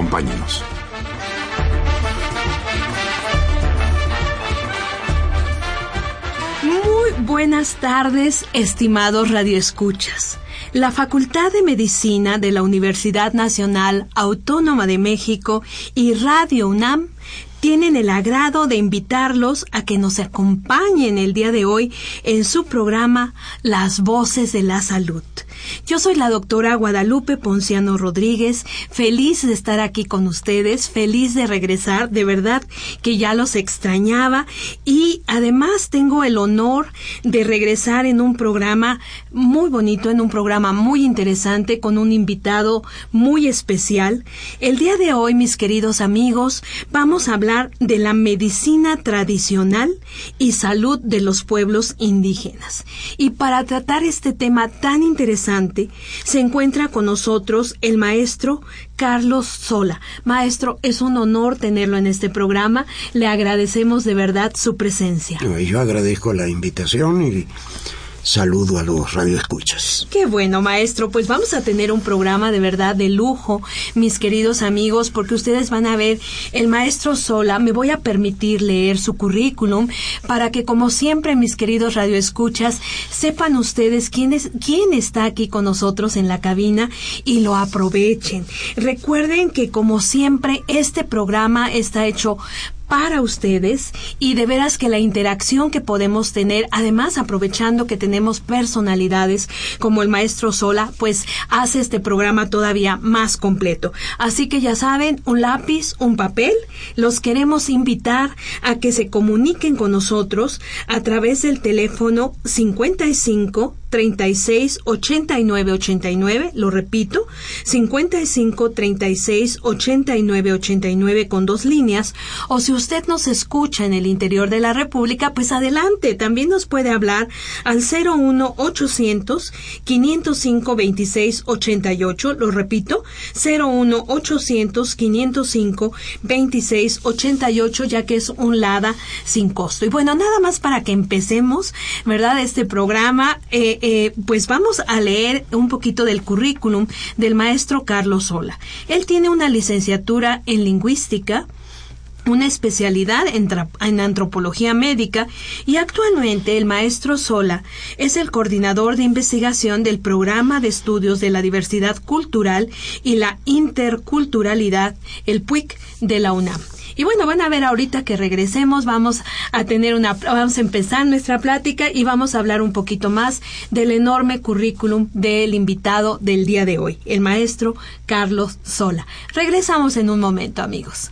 Acompáñenos. Muy buenas tardes, estimados radioescuchas. La Facultad de Medicina de la Universidad Nacional Autónoma de México y Radio UNAM tienen el agrado de invitarlos a que nos acompañen el día de hoy en su programa Las Voces de la Salud. Yo soy la doctora Guadalupe Ponciano Rodríguez, feliz de estar aquí con ustedes, feliz de regresar, de verdad que ya los extrañaba y además tengo el honor de regresar en un programa muy bonito, en un programa muy interesante con un invitado muy especial. El día de hoy, mis queridos amigos, vamos a hablar de la medicina tradicional y salud de los pueblos indígenas. Y para tratar este tema tan interesante, se encuentra con nosotros el maestro Carlos Sola. Maestro, es un honor tenerlo en este programa. Le agradecemos de verdad su presencia. Yo agradezco la invitación y saludo a los radioescuchas. Qué bueno, maestro. Pues vamos a tener un programa de verdad de lujo, mis queridos amigos, porque ustedes van a ver el maestro Sola. Me voy a permitir leer su currículum para que, como siempre, mis queridos radioescuchas, sepan ustedes quién, es, quién está aquí con nosotros en la cabina y lo aprovechen. Recuerden que, como siempre, este programa está hecho para ustedes y de veras que la interacción que podemos tener, además aprovechando que tenemos personalidades como el maestro Sola, pues hace este programa todavía más completo. Así que ya saben, un lápiz, un papel, los queremos invitar a que se comuniquen con nosotros a través del teléfono 55 36 89 89, lo repito, 55 36 89 89 con dos líneas, o si usted nos escucha en el interior de la República, pues adelante, también nos puede hablar al 01 800 505 26 88, lo repito, 01 800 505 26 88, ya que es un LADA sin costo. Y bueno, nada más para que empecemos, ¿verdad? Este programa, eh, eh, pues vamos a leer un poquito del currículum del maestro Carlos Sola. Él tiene una licenciatura en lingüística, una especialidad en, en, antropología médica y actualmente el maestro Sola es el coordinador de investigación del programa de estudios de la diversidad cultural y la interculturalidad, el PUIC de la UNAM. Y bueno, van a ver ahorita que regresemos, vamos a tener una, vamos a empezar nuestra plática y vamos a hablar un poquito más del enorme currículum del invitado del día de hoy, el maestro Carlos Sola. Regresamos en un momento, amigos.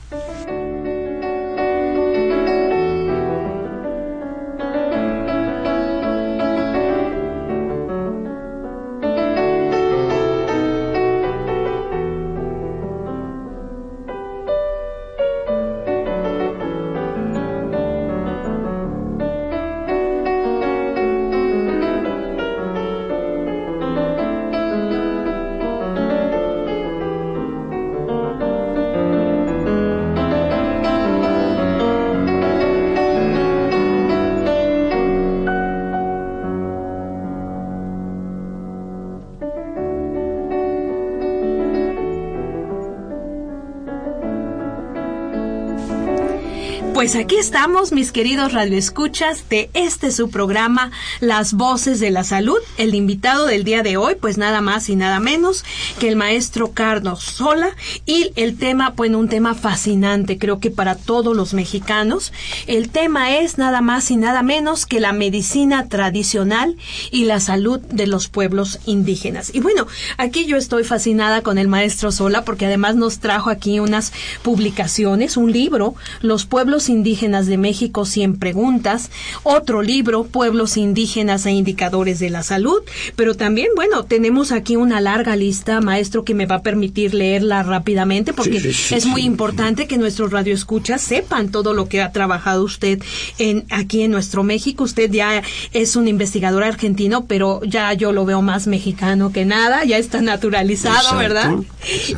Pues aquí estamos, mis queridos radioescuchas, de este su programa, Las Voces de la Salud. El invitado del día de hoy, pues nada más y nada menos que el maestro Carlos Sola. Y el tema, bueno, un tema fascinante, creo que para todos los mexicanos. El tema es nada más y nada menos que la medicina tradicional y la salud de los pueblos indígenas. Y bueno, aquí yo estoy fascinada con el maestro Sola porque además nos trajo aquí unas publicaciones, un libro, Los pueblos Pueblos Indígenas de México 100 preguntas, otro libro, Pueblos Indígenas e Indicadores de la Salud, pero también, bueno, tenemos aquí una larga lista, maestro, que me va a permitir leerla rápidamente porque es muy importante que nuestros radioescuchas sepan todo lo que ha trabajado usted en aquí en nuestro México. Usted ya es un investigador argentino, pero ya yo lo veo más mexicano que nada, ya está naturalizado, ¿verdad?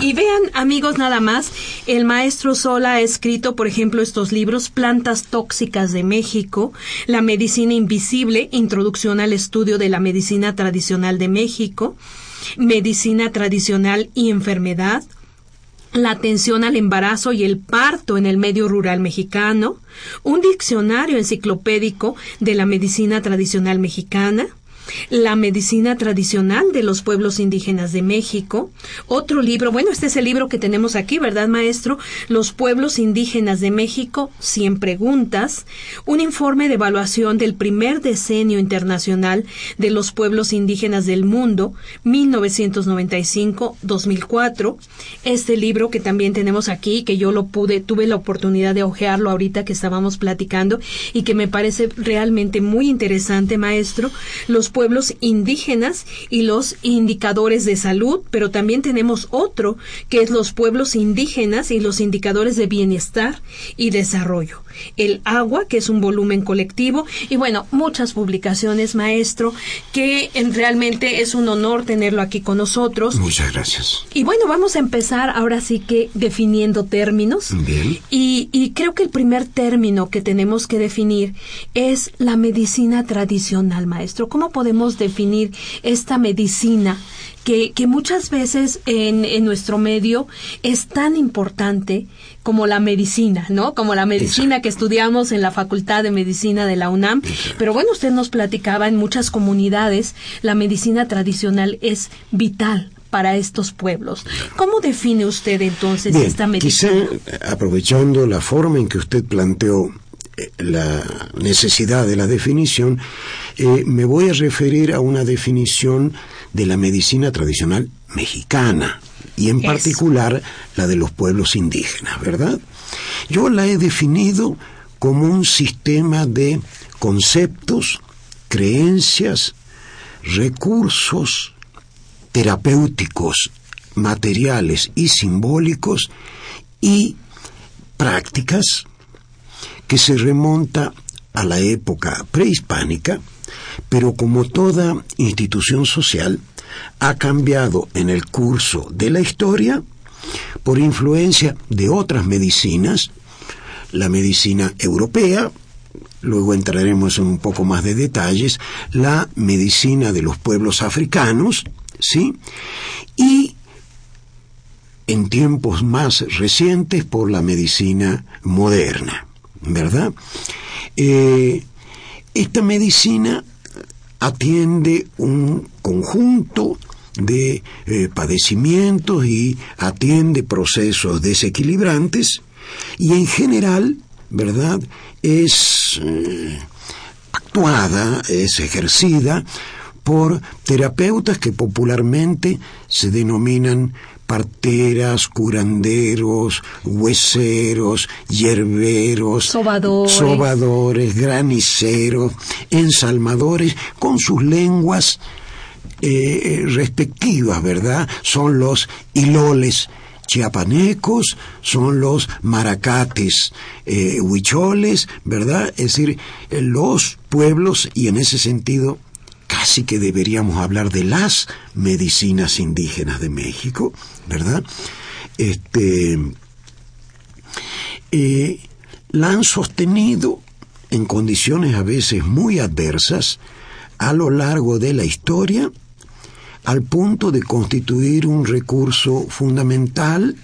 Y vean, amigos, nada más, el maestro Sola ha escrito, por ejemplo, estos libros, Plantas Tóxicas de México, La Medicina Invisible, Introducción al Estudio de la Medicina Tradicional de México, Medicina Tradicional y Enfermedad, la atención al embarazo y el parto en el medio rural mexicano, un diccionario enciclopédico de la medicina tradicional mexicana, la medicina tradicional de los pueblos indígenas de México. Otro libro, bueno, este es el libro que tenemos aquí, ¿verdad, maestro? Los pueblos indígenas de México, 100 preguntas. Un informe de evaluación del primer decenio internacional de los pueblos indígenas del mundo, 1995-2004. Este libro que también tenemos aquí, que yo lo pude, tuve la oportunidad de hojearlo ahorita que estábamos platicando y que me parece realmente muy interesante, maestro. Los pueblos indígenas y los indicadores de salud, pero también tenemos otro que es los pueblos indígenas y los indicadores de bienestar y desarrollo. El agua, que es un volumen colectivo, y bueno, muchas publicaciones, maestro, que realmente es un honor tenerlo aquí con nosotros. Muchas gracias. Y bueno, vamos a empezar ahora sí que definiendo términos. Bien. Y, y creo que el primer término que tenemos que definir es la medicina tradicional, maestro. ¿Cómo podemos podemos definir esta medicina que, que muchas veces en, en, nuestro medio es tan importante como la medicina, ¿no? Como la medicina que estudiamos en la Facultad de Medicina de la UNAM. Pero bueno, usted nos platicaba en muchas comunidades, la medicina tradicional es vital para estos pueblos. ¿Cómo define usted entonces esta medicina? Quizá aprovechando la forma en que usted planteó la necesidad de la definición, eh, me voy a referir a una definición de la medicina tradicional mexicana y en particular la de los pueblos indígenas, ¿verdad? Yo la he definido como un sistema de conceptos, creencias, recursos terapéuticos, materiales y simbólicos y prácticas que se remonta a la época prehispánica, pero como toda institución social, ha cambiado en el curso de la historia por influencia de otras medicinas, la medicina europea, luego entraremos en un poco más de detalles, la medicina de los pueblos africanos, ¿sí? Y en tiempos más recientes por la medicina moderna. ¿verdad? Eh, esta medicina atiende un conjunto de eh, padecimientos y atiende procesos desequilibrantes y en general, ¿verdad? Es eh, actuada, es ejercida por terapeutas que popularmente se denominan parteras, curanderos, hueseros, hierberos, sobadores, graniceros, ensalmadores, con sus lenguas eh, respectivas, ¿verdad? Son los hiloles chiapanecos, son los maracates eh, huicholes, ¿verdad? Es decir, los pueblos, y en ese sentido casi que deberíamos hablar de las medicinas indígenas de México, ¿verdad? Este, eh, la han sostenido en condiciones a veces muy adversas a lo largo de la historia, al punto de constituir un recurso fundamental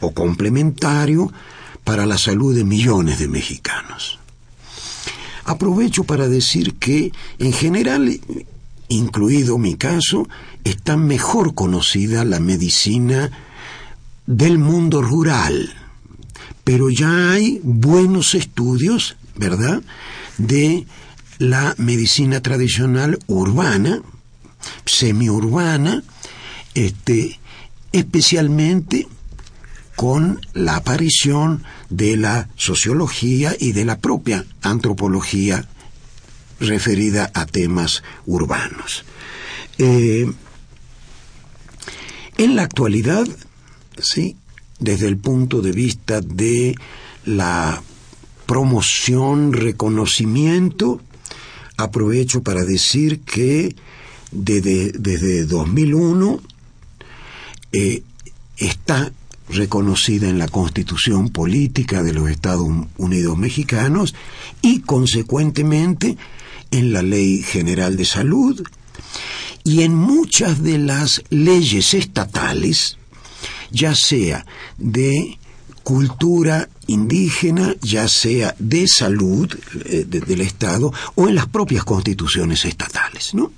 o complementario para la salud de millones de mexicanos. Aprovecho para decir que, en general, incluido mi caso, está mejor conocida la medicina del mundo rural, pero ya hay buenos estudios, ¿verdad?, de la medicina tradicional urbana, semiurbana, este, especialmente con la aparición de la sociología y de la propia antropología referida a temas urbanos. Eh, en la actualidad, sí, desde el punto de vista de la promoción, reconocimiento, aprovecho para decir que desde, desde 2001 eh, está reconocida en la Constitución Política de los Estados Unidos Mexicanos y consecuentemente en la Ley General de Salud y en muchas de las leyes estatales, ya sea de cultura indígena, ya sea de salud eh, del Estado o en las propias constituciones estatales, ¿no?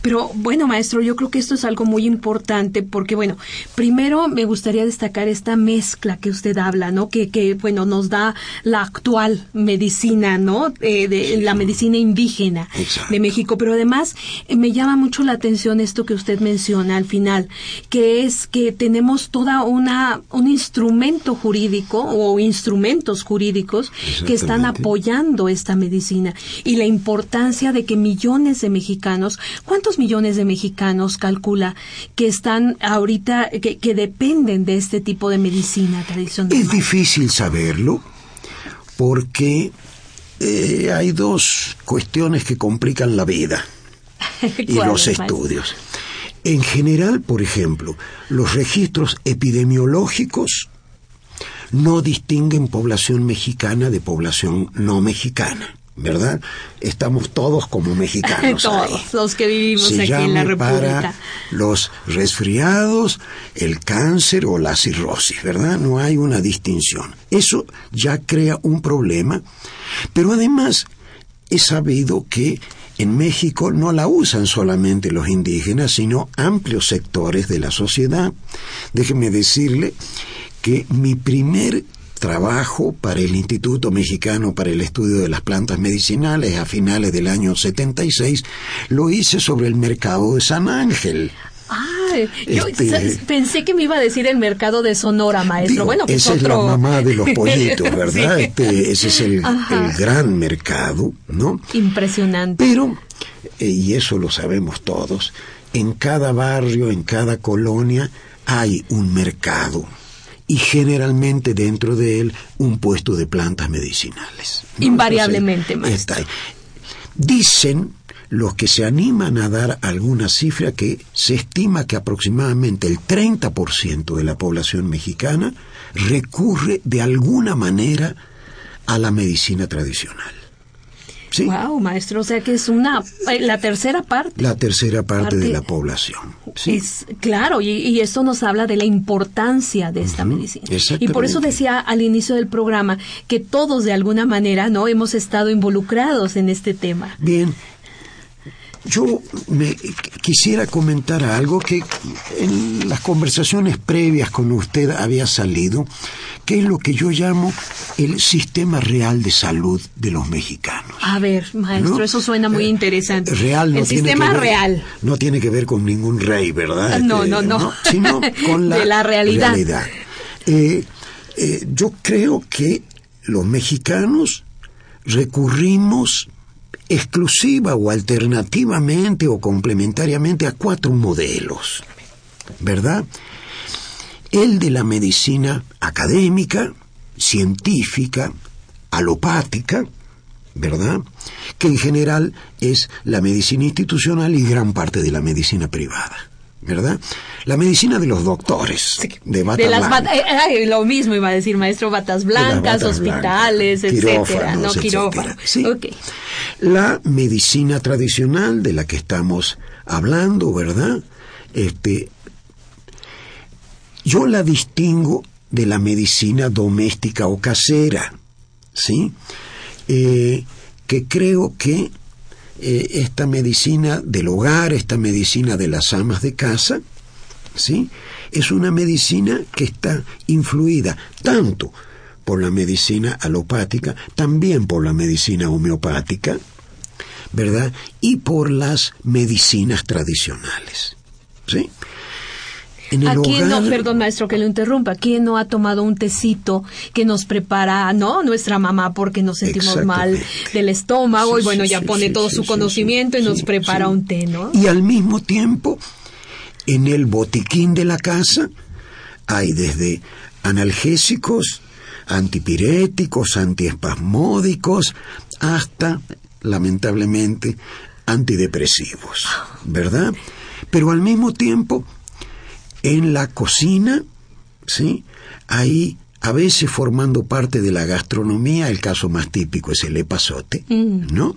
Pero bueno, maestro, yo creo que esto es algo muy importante porque, bueno, primero me gustaría destacar esta mezcla que usted habla, ¿no? Que, que bueno, nos da la actual medicina, ¿no? Eh, de la medicina indígena de México. Pero además eh, me llama mucho la atención esto que usted menciona al final, que es que tenemos toda una un instrumento jurídico o instrumentos jurídicos que están apoyando esta medicina y la importancia de que millones de mexicanos ¿Cuántos millones de mexicanos calcula que están ahorita, que, dependen de este tipo de medicina tradicional? Es difícil saberlo porque eh, hay dos cuestiones que complican la vida y los estudios. En general, por ejemplo, los registros epidemiológicos no distinguen población mexicana de población no mexicana. ¿Verdad? Estamos todos como mexicanos. todos los que vivimos aquí en la República. Para los resfriados, el cáncer o la cirrosis, ¿verdad? No hay una distinción. Eso ya crea un problema, pero además he sabido que en México no la usan solamente los indígenas, sino amplios sectores de la sociedad. Déjeme decirle que mi primer trabajo para el Instituto Mexicano para el Estudio de las Plantas Medicinales a finales del año 76, lo hice sobre el mercado de San Ángel. Ah, yo este, pensé que me iba a decir el mercado de Sonora, maestro. bueno, pues esa es la mamá de los pollitos, ¿verdad? Este, ese es el, gran mercado, ¿no? Impresionante. Pero, eh, y eso lo sabemos todos, en cada barrio, en cada colonia, hay un mercado y generalmente dentro de él un puesto de plantas medicinales. Invariablemente, más. Dicen los que se animan a dar alguna cifra que se estima que aproximadamente el 30% de la población mexicana recurre de alguna manera a la medicina tradicional. Wow, maestro, o sea que es una eh, la tercera parte. La tercera parte, de la población. Es claro, y, esto nos habla de la importancia de esta medicina. Y por eso decía al inicio del programa que todos de alguna manera no hemos estado involucrados en este tema. Bien, yo me quisiera comentar algo que en las conversaciones previas con usted había salido, que es lo que yo llamo el sistema real de salud de los mexicanos. A ver, maestro, eso suena muy eh, interesante. Real no el sistema real. No tiene que ver con ningún rey, ¿verdad? No, no, este, no, Sino con la, de la realidad. Eh, eh, yo creo que los mexicanos recurrimos exclusiva o alternativamente o complementariamente a cuatro modelos, ¿verdad? El de la medicina académica, científica, alopática, ¿verdad? Que en general es la medicina institucional y gran parte de la medicina privada. ¿Verdad? La medicina de los doctores, de batas blancas. Eh, lo mismo iba a decir, maestro, batas blancas, hospitales, etcétera, no quirófanos. La medicina tradicional de la que estamos hablando, ¿verdad? Este, yo la distingo de la medicina doméstica o casera, ¿sí? Eh, que creo que eh, esta medicina del hogar, esta medicina de las amas de casa, ¿sí? Es una medicina que está influida tanto por la medicina alopática, también por la medicina homeopática, ¿verdad? Y por las medicinas tradicionales, ¿sí? En el ¿A quién no, perdón maestro que lo interrumpa, quién no ha tomado un tecito que nos prepara, no, nuestra mamá porque nos sentimos mal del estómago y bueno, sí, ya sí, pone todo su conocimiento y nos prepara un té, ¿no? Y al mismo tiempo, en el botiquín de la casa hay desde analgésicos, antipiréticos, antiespasmódicos, hasta, lamentablemente, antidepresivos, ¿verdad? Pero al mismo tiempo, en la cocina, ¿sí? Hay a veces formando parte de la gastronomía, el caso más típico es el epazote, ¿no?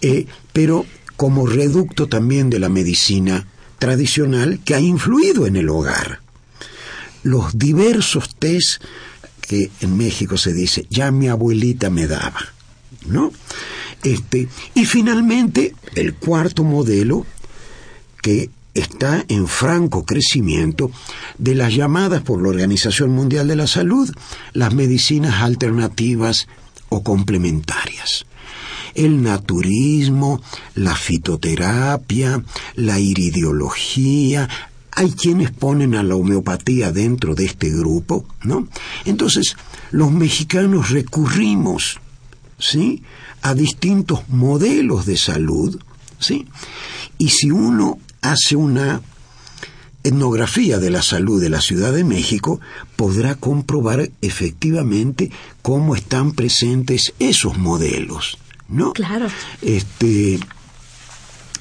Eh, pero como reducto también de la medicina tradicional que ha influido en el hogar. Los diversos tés que en México se dice, ya mi abuelita me daba, ¿no? Este, y finalmente, el cuarto modelo, que está en franco crecimiento de las llamadas por la Organización Mundial de la Salud las medicinas alternativas o complementarias. El naturismo, la fitoterapia, la iridiología, hay quienes ponen a la homeopatía dentro de este grupo, ¿no? Entonces, los mexicanos recurrimos, ¿sí? a distintos modelos de salud, ¿sí? Y si uno hace una etnografía de la salud de la Ciudad de México, podrá comprobar efectivamente cómo están presentes esos modelos, ¿no? Claro. Este,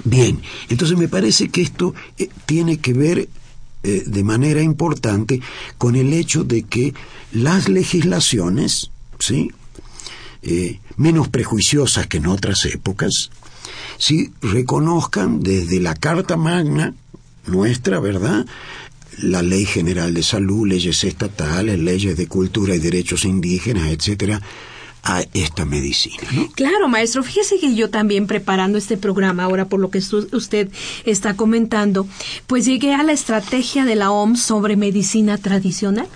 bien, entonces me parece que esto eh, tiene que ver eh, de manera importante con el hecho de que las legislaciones, ¿sí? Eh, menos prejuiciosas que en otras épocas, sí reconozcan desde la Carta Magna nuestra, ¿verdad? La Ley General de Salud, leyes estatales, leyes de cultura y derechos indígenas, etcétera, a esta medicina, ¿no? Claro, maestro. Fíjese que yo también preparando este programa, ahora por lo que usted está comentando, pues llegué a la estrategia de la OMS sobre medicina tradicional.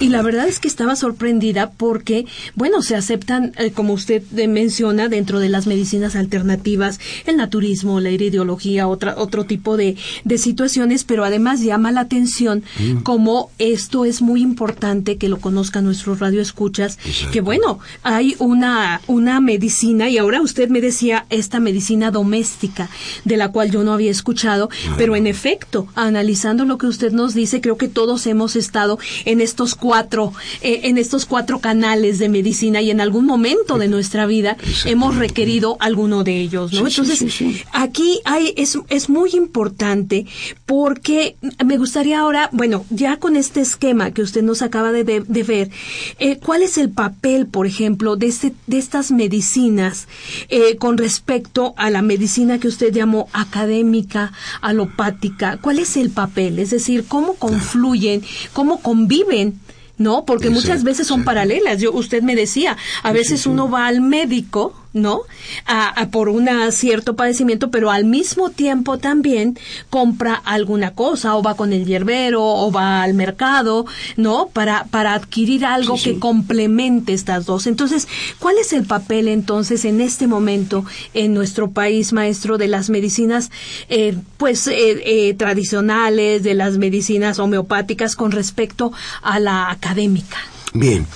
Y la verdad es que estaba sorprendida porque, bueno, se aceptan, eh, como usted eh, menciona, dentro de las medicinas alternativas, el naturismo, la iridiología, otra, otro tipo de, de situaciones, pero además llama la atención como esto es muy importante que lo conozcan nuestros radioescuchas, Exacto. que bueno, hay una, una medicina, y ahora usted me decía esta medicina doméstica, de la cual yo no había escuchado, pero en efecto, analizando lo que usted nos dice, creo que todos hemos estado en estos cuatro, eh, en estos cuatro canales de medicina y en algún momento de nuestra vida hemos requerido alguno de ellos, ¿no? Sí, Entonces, sí, sí. aquí hay, es, es muy importante porque me gustaría ahora, bueno, ya con este esquema que usted nos acaba de, de- de ver, eh, ¿cuál es el papel, por ejemplo, de, este, de estas medicinas eh, con respecto a la medicina que usted llamó académica, alopática? ¿Cuál es el papel? Es decir, ¿cómo confluyen, cómo conviven? ¿no? Porque muchas veces son paralelas. Yo, usted me decía, a veces uno va al médico, ¿no? A, a por un cierto padecimiento, pero al mismo tiempo también compra alguna cosa, o va con el hierbero, o va al mercado, ¿no? Para, para adquirir algo Sí, que complemente estas dos. Entonces, ¿cuál es el papel entonces en este momento en nuestro país, maestro, de las medicinas, eh, pues, eh, eh, tradicionales, de las medicinas homeopáticas con respecto a la académica? Bien,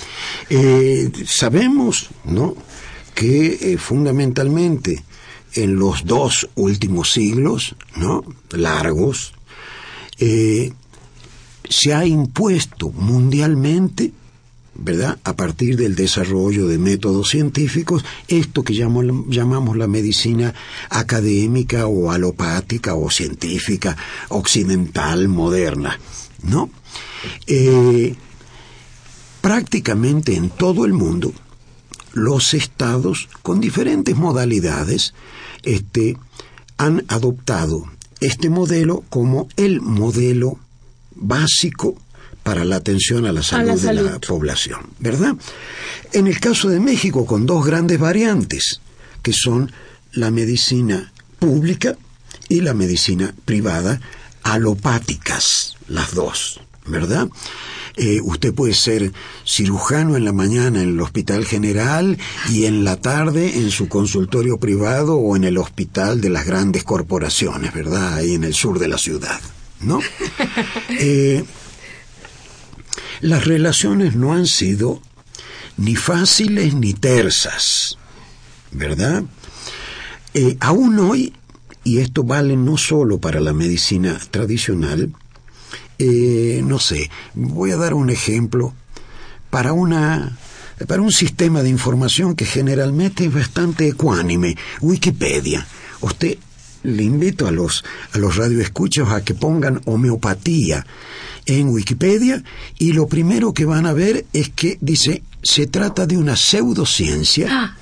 eh, sabemos, ¿no? Que eh, fundamentalmente en los dos últimos siglos, ¿no? Largos, eh, se ha impuesto mundialmente, ¿verdad? A partir del desarrollo de métodos científicos, esto que llamo- llamamos la medicina académica o alopática o científica, occidental, moderna, ¿no? Eh, prácticamente en todo el mundo, los estados con diferentes modalidades este, han adoptado este modelo como el modelo básico para la atención a la salud, la de la población, ¿verdad? En el caso de México, con dos grandes variantes, que son la medicina pública y la medicina privada, alopáticas, las dos, ¿verdad? Eh, usted puede ser cirujano en la mañana en el Hospital General y en la tarde en su consultorio privado o en el hospital de las grandes corporaciones, ¿verdad? Ahí en el sur de la ciudad, ¿no? Eh, las relaciones no han sido ni fáciles ni tersas, ¿verdad? Eh, aún hoy, y esto vale no solo para la medicina tradicional, eh, no sé, voy a dar un ejemplo para una para un sistema de información que generalmente es bastante ecuánime, Wikipedia. Usted le invito a los a los radioescuchos a que pongan homeopatía en Wikipedia y lo primero que van a ver es que dice se trata de una pseudociencia. Ah.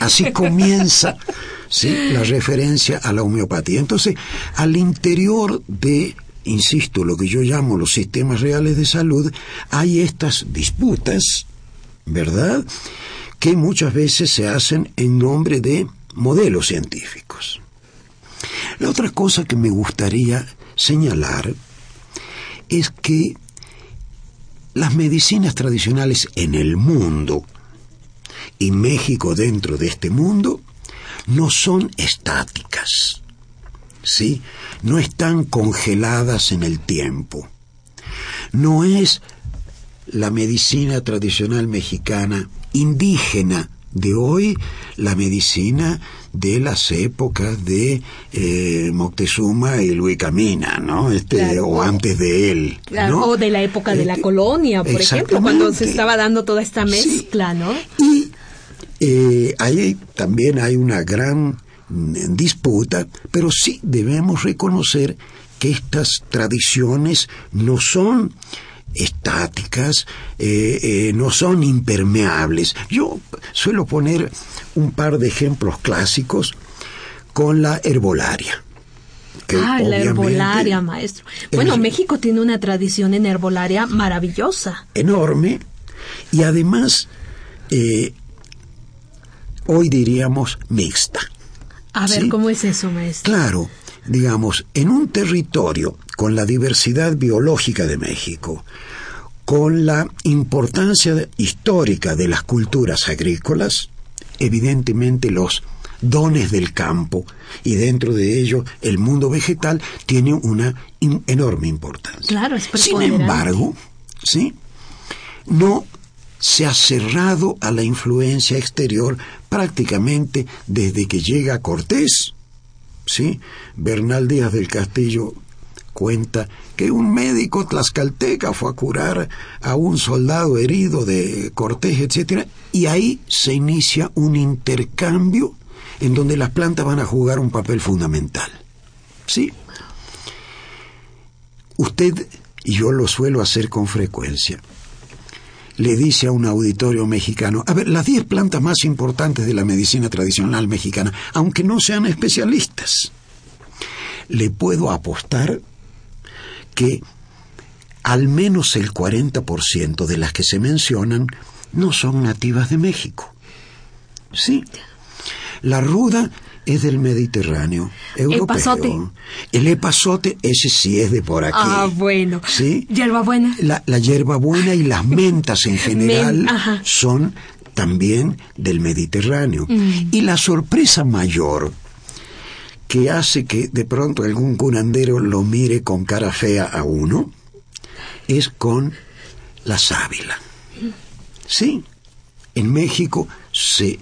Así comienza la referencia a la homeopatía. Entonces, al interior de insisto, lo que yo llamo los sistemas reales de salud, hay estas disputas, ¿verdad?, que muchas veces se hacen en nombre de modelos científicos. La otra cosa que me gustaría señalar es que las medicinas tradicionales en el mundo y México dentro de este mundo no son estáticas. ¿Sí? No están congeladas en el tiempo. No es la medicina tradicional mexicana indígena de hoy la medicina de las épocas de eh, Moctezuma y Luis Camina, ¿no? Este, o antes de él. O de la época de la este, colonia, por ejemplo, cuando se estaba dando toda esta mezcla, ¿no? Y eh, ahí también hay una gran en disputa, pero sí debemos reconocer que estas tradiciones no son estáticas, eh, eh, no son impermeables. Yo suelo poner un par de ejemplos clásicos con la herbolaria. ah, la herbolaria, maestro. Bueno, México tiene una tradición en herbolaria maravillosa. Enorme. Y además, eh, hoy diríamos mixta. A ver, ¿cómo es eso, maestro? Claro, digamos, en un territorio con la diversidad biológica de México, con la importancia histórica de las culturas agrícolas, evidentemente los dones del campo y dentro de ello el mundo vegetal tiene una enorme importancia. Claro, es Sin embargo, ¿sí? No se ha cerrado a la influencia exterior prácticamente desde que llega Cortés. ¿sí? Bernal Díaz del Castillo cuenta que un médico tlaxcalteca fue a curar a un soldado herido de Cortés, etc. Y ahí se inicia un intercambio en donde las plantas van a jugar un papel fundamental. ¿Sí? Usted, y yo lo suelo hacer con frecuencia, le dice a un auditorio mexicano, a ver, las 10 plantas más importantes de la medicina tradicional mexicana, aunque no sean especialistas, le puedo apostar que al menos el 40% de las que se mencionan no son nativas de México. Sí. La ruda es del Mediterráneo europeo. ¿Epazote? El epazote, ese sí es de por aquí. Ah, bueno. ¿Sí? Hierbabuena. La, la hierbabuena y las mentas en general son también del Mediterráneo. Mm. Y la sorpresa mayor que hace que de pronto algún curandero lo mire con cara fea a uno es con la sábila. Sí, en México se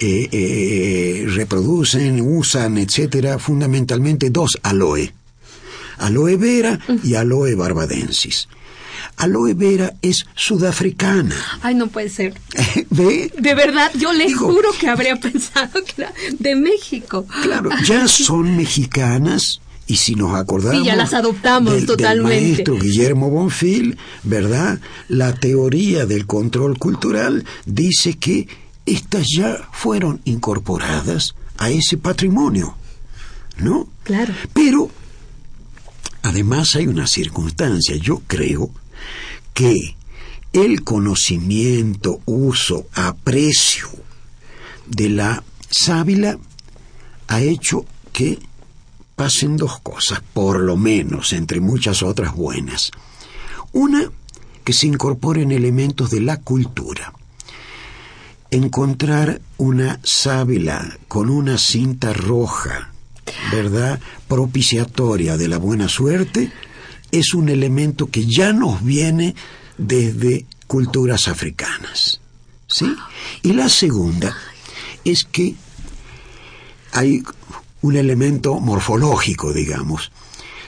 eh, eh, reproducen, usan, etcétera, fundamentalmente dos aloe. Aloe vera y aloe barbadensis. Aloe vera es sudafricana. Ay, no puede ser. ¿Ve? De verdad, yo le juro que habría pensado que era de México. Claro, ya son mexicanas y si nos acordamos sí, ya las adoptamos totalmente. Del maestro Guillermo Bonfil, ¿verdad? La teoría del control cultural dice que estas ya fueron incorporadas a ese patrimonio, ¿no? Claro. Pero, además hay una circunstancia, yo creo que el conocimiento, uso, aprecio de la sábila ha hecho que pasen dos cosas, por lo menos, entre muchas otras buenas. Una, que se incorporen elementos de la cultura encontrar una sábila con una cinta roja ¿verdad?, propiciatoria de la buena suerte, es un elemento que ya nos viene desde culturas africanas. ¿Sí? Y la segunda es que hay un elemento morfológico, digamos.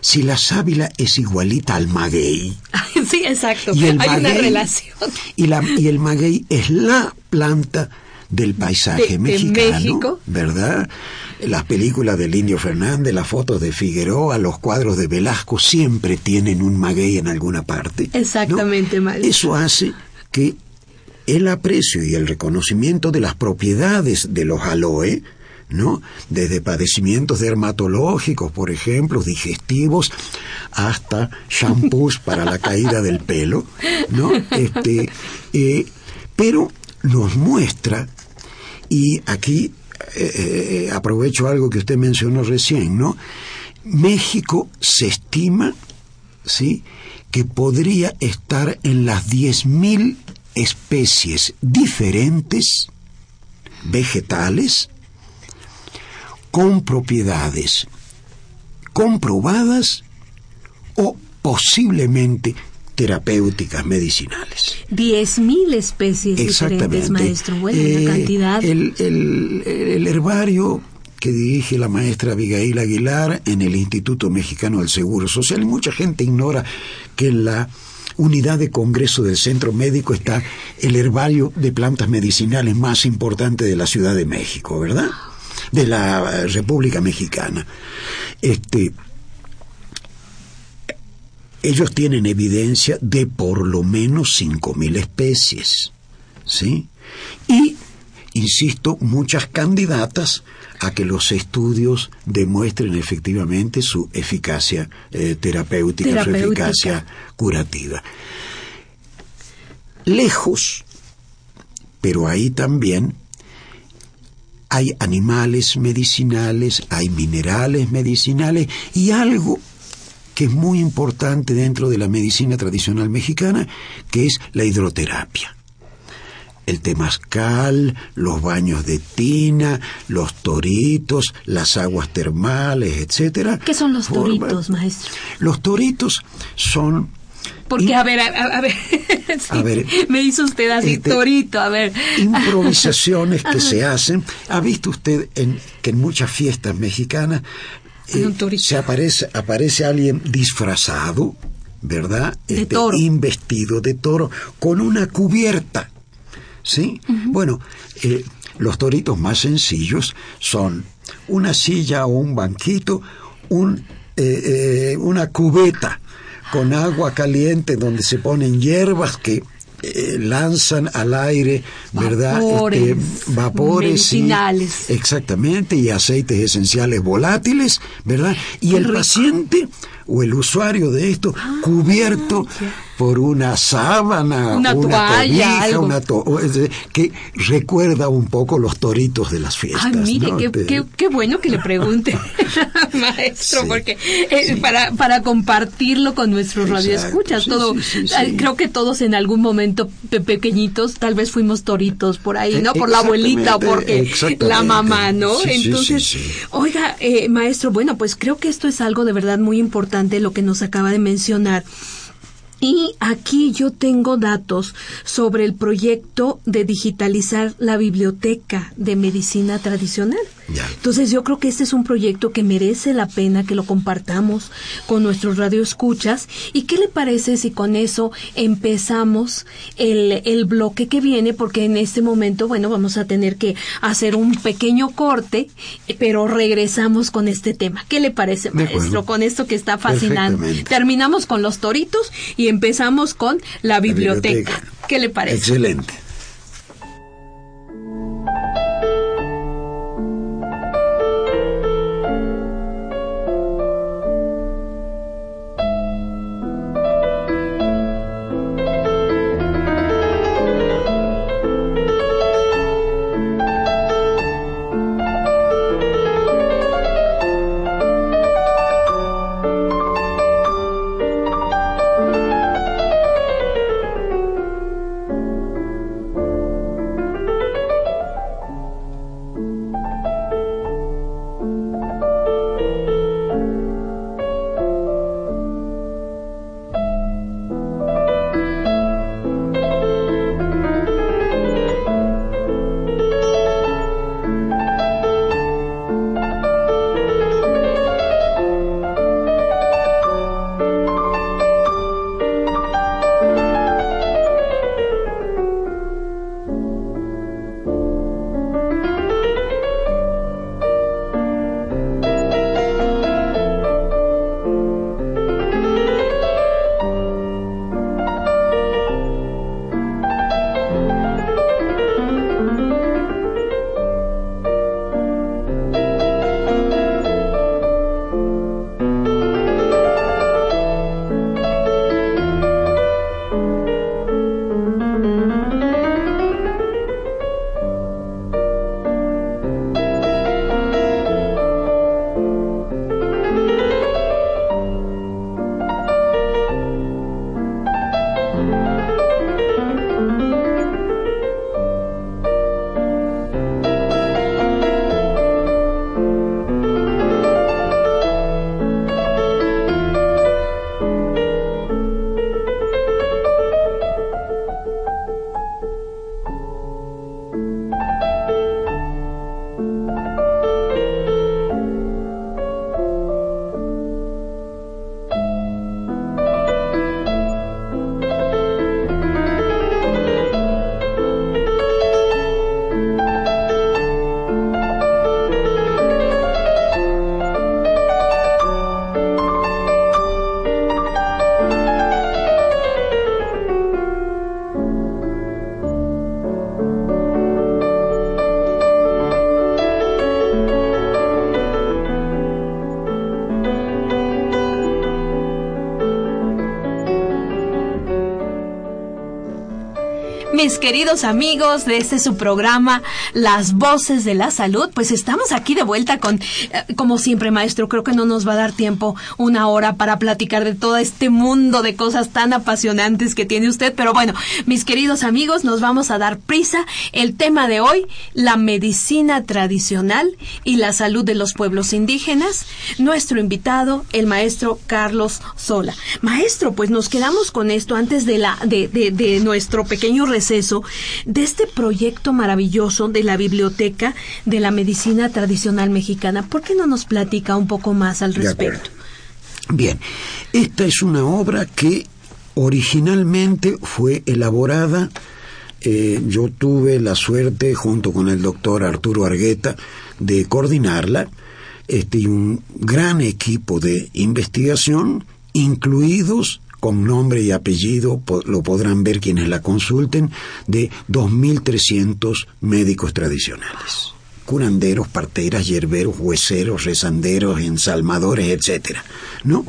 Si la sábila es igualita al maguey. Sí, exacto. hay una relación. Y, la, y el maguey es la planta del paisaje mexicano, México. ¿verdad? Las películas del Indio Fernández, las fotos de Figueroa, los cuadros de Velasco siempre tienen un maguey en alguna parte. Exactamente, Eso hace que el aprecio y el reconocimiento de las propiedades de los aloe, ¿no? Desde padecimientos dermatológicos, por ejemplo, digestivos, hasta shampoos para la caída del pelo, ¿no? Este, eh, pero nos muestra, y aquí eh, eh, aprovecho algo que usted mencionó recién, ¿no? México se estima, ¿sí?, que podría estar en las 10.000 especies diferentes vegetales con propiedades comprobadas o posiblemente terapéuticas medicinales. 10.000 especies diferentes, maestro. Bueno, eh, cantidad. El, el, herbario que dirige la maestra Abigail Aguilar en el Instituto Mexicano del Seguro Social. Y mucha gente ignora que en la unidad de congreso del Centro Médico está el herbario de plantas medicinales más importante de la Ciudad de México, ¿verdad? De la República Mexicana. Este, ellos tienen evidencia de por lo menos 5.000 especies. ¿Sí? Y, insisto, muchas candidatas a que los estudios demuestren efectivamente su eficacia eh, terapéutica, su eficacia curativa. Lejos, pero ahí también hay animales medicinales, hay minerales medicinales y algo que es muy importante dentro de la medicina tradicional mexicana, que es la hidroterapia. El temazcal, los baños de tina, los toritos, las aguas termales, etcétera. ¿Qué son los toritos, maestro? Los toritos son porque, a ver, a, ver, a ver me hizo usted así, este, torito, a ver. Improvisaciones que se hacen. ¿Ha visto usted en, que en muchas fiestas mexicanas eh, se aparece, aparece alguien disfrazado, ¿verdad? De este, toro. Investido de toro, con una cubierta. ¿Sí? Bueno, eh, los toritos más sencillos son una silla o un banquito, un, eh, una cubeta con agua caliente donde se ponen hierbas que eh, lanzan al aire, ¿verdad? Vapores, este, vapores exactamente, y aceites esenciales volátiles, ¿verdad? Y el paciente o el usuario de esto ah, cubierto por una sábana, una, toalla, una que recuerda un poco los toritos de las fiestas. Ay, mire, qué, qué, bueno que le pregunte, maestro, porque eh, para, para compartirlo con nuestros radioescuchas, todo, creo que todos en algún momento pequeñitos tal vez fuimos toritos por ahí, ¿no? Por la abuelita o porque la mamá, ¿no? Entonces, oiga, eh, maestro, bueno, pues creo que esto es algo de verdad muy importante lo que nos acaba de mencionar. Y aquí yo tengo datos sobre el proyecto de digitalizar la biblioteca de medicina tradicional. Entonces yo creo que este es un proyecto que merece la pena que lo compartamos con nuestros radioescuchas. ¿Y qué le parece si con eso empezamos el, el bloque que viene? Porque en este momento, bueno, vamos a tener que hacer un pequeño corte, pero regresamos con este tema. ¿Qué le parece, maestro? Con esto que está fascinando. Terminamos con los toritos y empezamos con la biblioteca. ¿Qué le parece? Excelente. Queridos amigos de este su programa Las Voces de la Salud, pues estamos aquí de vuelta con, eh, como siempre maestro, creo que no nos va a dar tiempo una hora para platicar de todo este mundo de cosas tan apasionantes que tiene usted, pero bueno, mis queridos amigos, nos vamos a dar prisa. El tema de hoy, la medicina tradicional y la salud de los pueblos indígenas. Nuestro invitado, el maestro Carlos Sola. Maestro, pues nos quedamos con esto antes de la de, de, de nuestro pequeño de este proyecto maravilloso de la Biblioteca de la Medicina Tradicional Mexicana. ¿Por qué no nos platica un poco más al respecto? Bien, esta es una obra que originalmente fue elaborada eh, yo tuve la suerte, junto con el doctor Arturo Argueta, de coordinarla, este, y un gran equipo de investigación, incluidos con nombre y apellido, lo podrán ver quienes la consulten, de 2.300 médicos tradicionales. Curanderos, parteras, hierberos, hueseros, rezanderos, ensalmadores, etcétera, ¿no?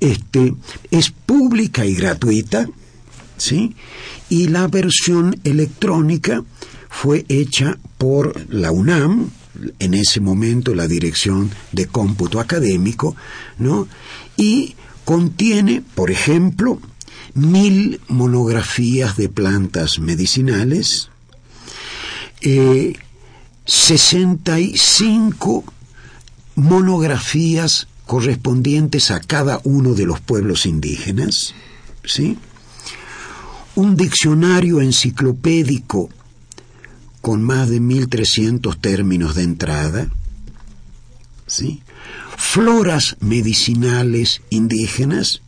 Este, es pública y gratuita, ¿sí? Y la versión electrónica fue hecha por la UNAM, en ese momento la Dirección de Cómputo Académico, ¿no? Y Contiene, por ejemplo, mil monografías de plantas medicinales, eh, 65 monografías correspondientes a cada uno de los pueblos indígenas, ¿sí? un diccionario enciclopédico con más de 1.300 términos de entrada, ¿sí? Floras medicinales indígenas.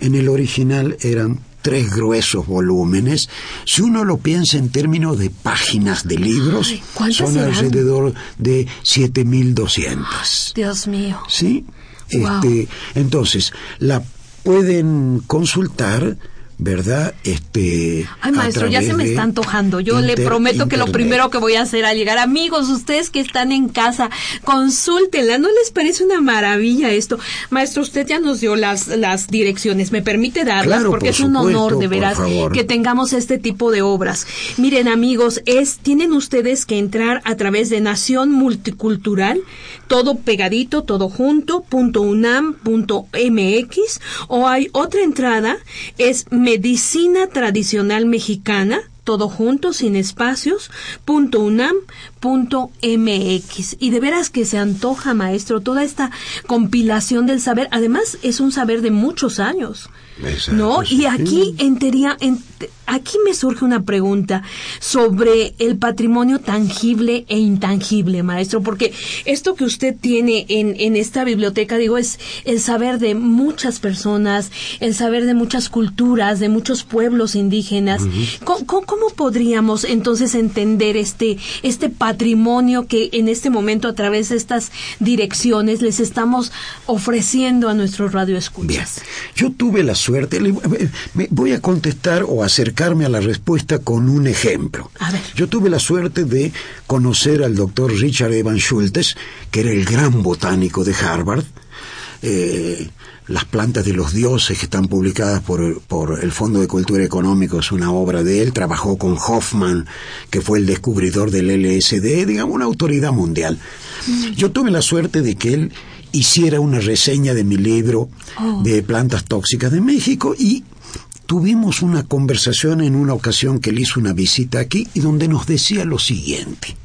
En el original eran tres gruesos volúmenes. Si uno lo piensa en términos de páginas de libros, son alrededor de 7200. Dios mío. Sí. Este, entonces, la pueden consultar ¿verdad? Este, Ay, maestro, ya se me está antojando. Yo le prometo que lo primero que voy a hacer al llegar, amigos, ustedes que están en casa, consúltenla. ¿No les parece una maravilla esto? Maestro, usted ya nos dio las, las direcciones. ¿Me permite darlas? Porque es un honor, de veras, que tengamos este tipo de obras. Miren, amigos, es, tienen ustedes que entrar a través de Nación Multicultural, todo pegadito, todo junto, punto unam, punto mx, o hay otra entrada, es Medicina Tradicional Mexicana, todo junto, sin espacios, punto unam, mx. Y de veras que se antoja, maestro, toda esta compilación del saber. Además, es un saber de muchos años. ¿No? Y aquí en, en, aquí me surge una pregunta sobre el patrimonio tangible e intangible, maestro, porque esto que usted tiene en, en esta biblioteca, digo, es el saber de muchas personas, el saber de muchas culturas, de muchos pueblos indígenas. ¿Cómo, podríamos entonces entender este, este patrimonio que en este momento a través de estas direcciones les estamos ofreciendo a nuestros radioescuchas? Yo tuve la suerte, voy a contestar o acercarme a la respuesta con un ejemplo. Yo tuve la suerte de conocer al doctor Richard Evan Schultes, que era el gran botánico de Harvard. Eh, las plantas de los dioses que están publicadas por, por, el Fondo de Cultura Económico es una obra de él. Trabajó con Hoffman, que fue el descubridor del LSD, digamos, una autoridad mundial. Mm. Yo tuve la suerte de que él hiciera una reseña de mi libro oh. de plantas tóxicas de México y tuvimos una conversación en una ocasión que él hizo una visita aquí y donde nos decía lo siguiente.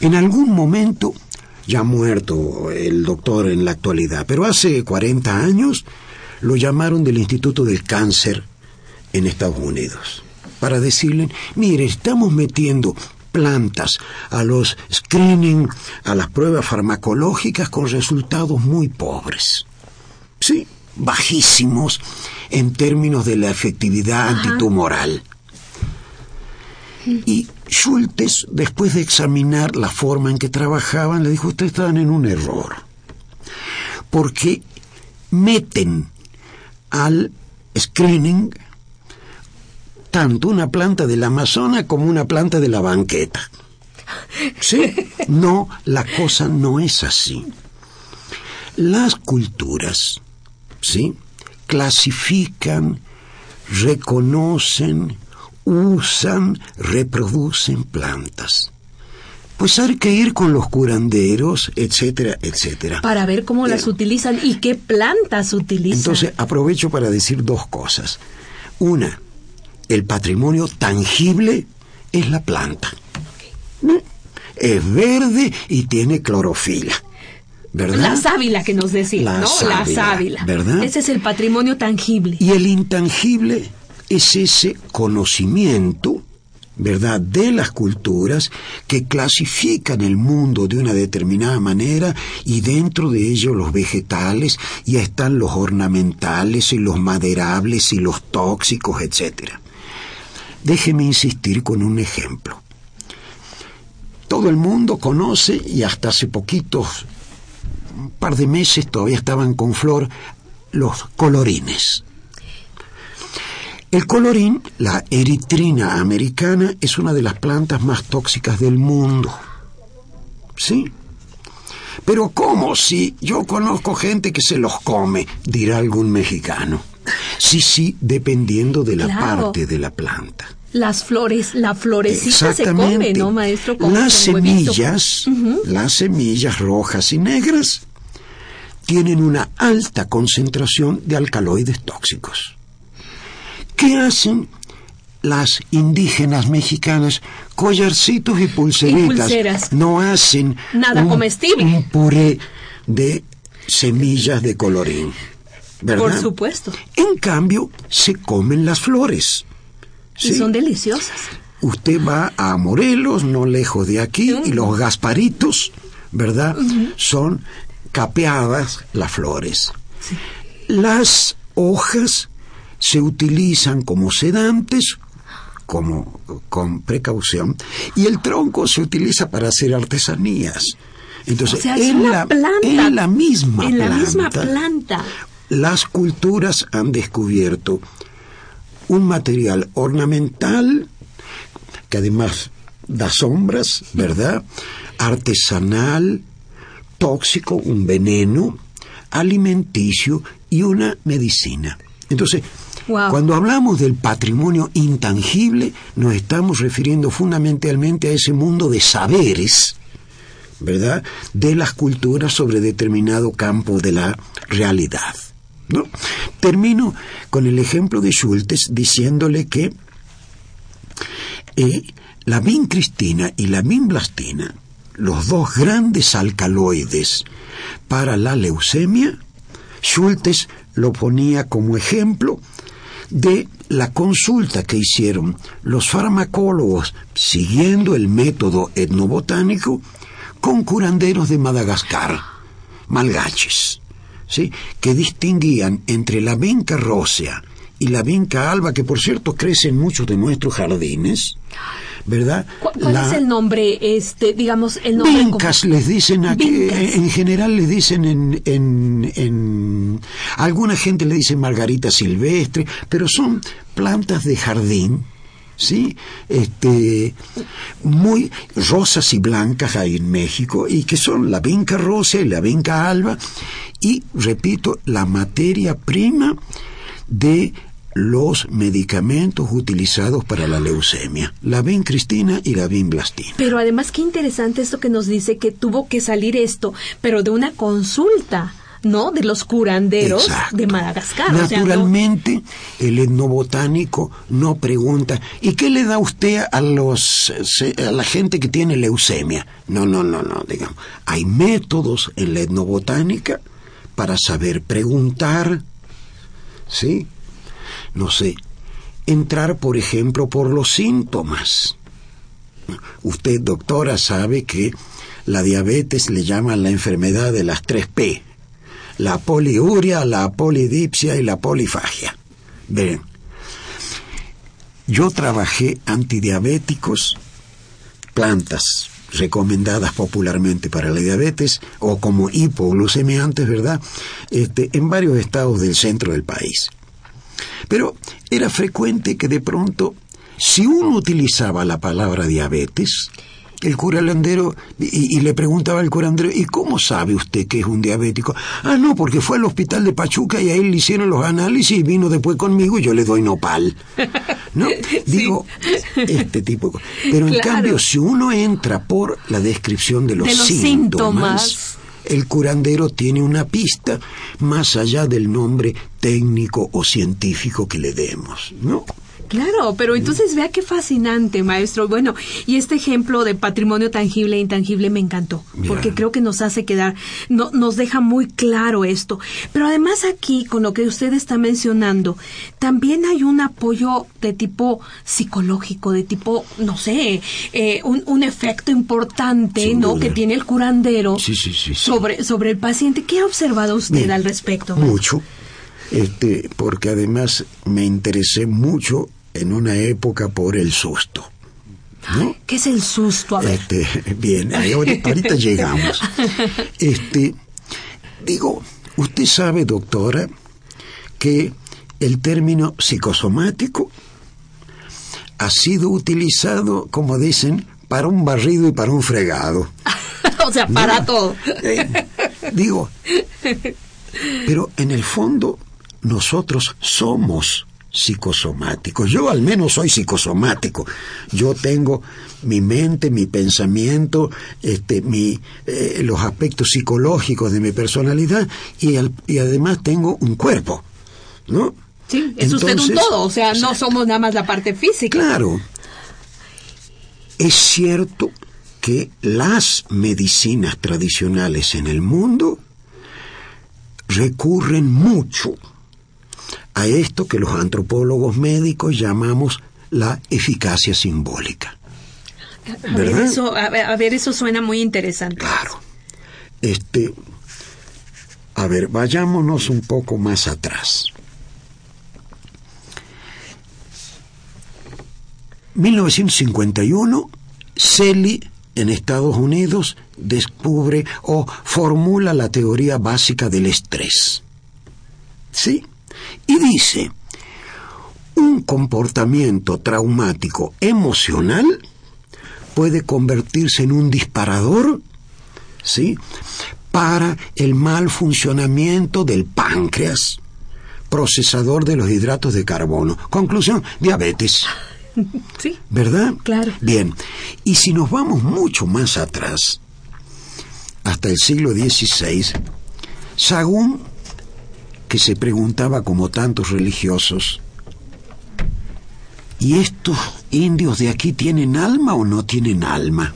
En algún momento, ya muerto el doctor en la actualidad, pero hace 40 años lo llamaron del Instituto del Cáncer en Estados Unidos para decirle, mire, estamos metiendo plantas a los screening, a las pruebas farmacológicas con resultados muy pobres. Sí, bajísimos en términos de la efectividad antitumoral. Y Schultes, después de examinar la forma en que trabajaban, le dijo, ustedes estaban en un error. Porque meten al screening tanto una planta del Amazonas como una planta de la banqueta. ¿Sí? No, la cosa no es así. Las culturas ¿sí? clasifican, reconocen, usan, reproducen plantas. Pues hay que ir con los curanderos, etcétera, etcétera. Para ver cómo las utilizan y qué plantas utilizan. Entonces, aprovecho para decir dos cosas. Una, el patrimonio tangible es la planta. Es verde y tiene clorofila. ¿verdad? La sábila que nos decía, La ¿no? sábila, la sábila. ¿verdad? Ese es el patrimonio tangible. Y el intangible es ese conocimiento, ¿verdad?, de las culturas que clasifican el mundo de una determinada manera y dentro de ello los vegetales ya están los ornamentales y los maderables y los tóxicos, etc. Déjeme insistir con un ejemplo. Todo el mundo conoce y hasta hace poquitos, un par de meses todavía estaban con flor, los colorines. El colorín, la eritrina americana, es una de las plantas más tóxicas del mundo. ¿Sí? Pero ¿cómo si yo conozco gente que se los come? dirá algún mexicano. Sí, sí, dependiendo de la Claro. parte de la planta. Las flores, la florecita se come, ¿no, maestro? Con- las con semillas, las semillas rojas y negras, tienen una alta concentración de alcaloides tóxicos. ¿Qué hacen las indígenas mexicanas? Collarcitos y pulseritas. pulseras. No hacen Nada un, comestible. un puré de semillas de colorín. ¿verdad? Por supuesto. En cambio, se comen las flores. Y ¿sí? son deliciosas. Usted va a Morelos, no lejos de aquí, y los gasparitos, ¿verdad? Son capeadas las flores. Las hojas se utilizan como sedantes, como con precaución, y el tronco se utiliza para hacer artesanías. Entonces, O sea, en, la, planta. en la misma En la planta, misma planta. las culturas han descubierto un material ornamental que además da sombras, ¿verdad? Artesanal, tóxico, un veneno, alimenticio y una medicina. Entonces, Cuando hablamos del patrimonio intangible, nos estamos refiriendo fundamentalmente a ese mundo de saberes, ¿verdad? De las culturas sobre determinado campo de la realidad. ¿no? Termino con el ejemplo de Schultes diciéndole que eh, la vincristina y la vinblastina, los dos grandes alcaloides para la leucemia, Schultes lo ponía como ejemplo de la consulta que hicieron los farmacólogos siguiendo el método etnobotánico con curanderos de Madagascar, malgaches, ¿sí? que distinguían entre la vinca rósea y la vinca alba, que por cierto crece en muchos de nuestros jardines, ¿verdad? ¿Cu- ¿Cuál La- es el nombre, este, digamos, el nombre? Vincas como- les dicen aquí, Vincas. en general les dicen en, en, en- alguna gente le dice margarita silvestre, pero son plantas de jardín, ¿sí? Este, muy rosas y blancas hay en México y que son la vinca rosa y la vinca alba y, repito, la materia prima de los medicamentos utilizados para la leucemia, la vincristina y la vinblastina. Pero además, qué interesante esto que nos dice que tuvo que salir esto, pero de una consulta, ¿no? De los curanderos Exacto. de Madagascar. o sea, ¿no? Naturalmente, el etnobotánico no pregunta, ¿y qué le da usted a los a la gente que tiene leucemia? No, no, no, no, digamos. Hay métodos en la etnobotánica para saber preguntar, ¿sí? No sé, entrar, por ejemplo, por los síntomas. Usted, doctora, sabe que la diabetes le llaman la enfermedad de las tres P. La poliuria, la polidipsia y la polifagia. Ven, yo trabajé antidiabéticos, plantas recomendadas popularmente para la diabetes o como hipoglucemiantes, ¿verdad? Este, en varios estados del centro del país. Pero era frecuente que de pronto, si uno utilizaba la palabra diabetes, el curandero y, y, le preguntaba al curandero, ¿y cómo sabe usted que es un diabético? Ah, no, porque fue al hospital de Pachuca y a él le hicieron los análisis y vino después conmigo y yo le doy nopal. ¿No? Digo, este tipo de cosas. Pero en cambio, si uno entra por la descripción de los, síntomas, el curandero tiene una pista más allá del nombre técnico o científico que le demos, ¿no? Claro, pero entonces vea qué fascinante, maestro. Bueno, y este ejemplo de patrimonio tangible e intangible me encantó, porque creo que nos hace quedar, no, nos deja muy claro esto. Pero además aquí, con lo que usted está mencionando, también hay un apoyo de tipo psicológico, de tipo, no sé, eh, un, un, efecto importante, ¿no? Que tiene el curandero sobre, sobre el paciente. ¿Qué ha observado usted al respecto? Mucho. Este, porque además me interesé mucho en una época por el susto. ¿Qué es el susto? A ver. Este, bien, ahorita, llegamos. Este, digo, usted sabe, doctora, que el término psicosomático ha sido utilizado, como dicen, para un barrido y para un fregado. o sea, para todo. Eh, digo, pero en el fondo nosotros somos psicosomáticos. Yo al menos soy psicosomático. Yo tengo mi mente, mi pensamiento, este, mi, eh, los aspectos psicológicos de mi personalidad y, y además tengo un cuerpo, ¿no? Sí, es usted un todo, o sea, no somos nada más la parte física. Claro. Es cierto que las medicinas tradicionales en el mundo recurren mucho a esto que los antropólogos médicos llamamos la eficacia simbólica. A ver, eso, a, ver, eso suena muy interesante. Claro. Este, a ver, vayámonos un poco más atrás. 1951, Selly en Estados Unidos descubre o formula la teoría básica del estrés. ¿Sí? Y dice, un comportamiento traumático emocional puede convertirse en un disparador, ¿sí? Para el mal funcionamiento del páncreas, procesador de los hidratos de carbono. Conclusión, diabetes. Sí. ¿Verdad? Claro. Bien. Y si nos vamos mucho más atrás, hasta el siglo XVI, Sagún que se preguntaba como tantos religiosos, ¿y estos indios de aquí tienen alma o no tienen alma?